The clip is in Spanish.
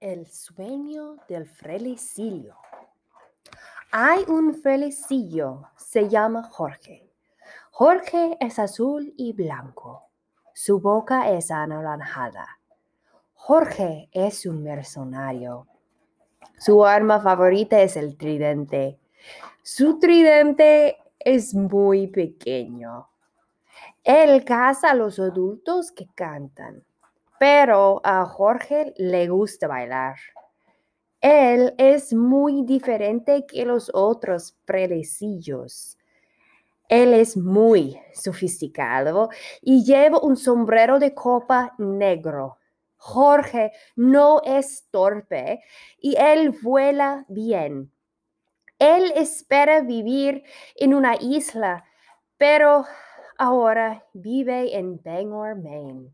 El sueño del frelecillo. Hay un frelecillo, se llama Jorge. Jorge es azul y blanco. Su boca es anaranjada. Jorge es un mercenario. Su arma favorita es el tridente. Su tridente es muy pequeño. Él caza a los adultos que cantan pero a Jorge le gusta bailar. Él es muy diferente que los otros predecillos. Él es muy sofisticado y lleva un sombrero de copa negro. Jorge no es torpe y él vuela bien. Él espera vivir en una isla, pero ahora vive en Bangor, Maine.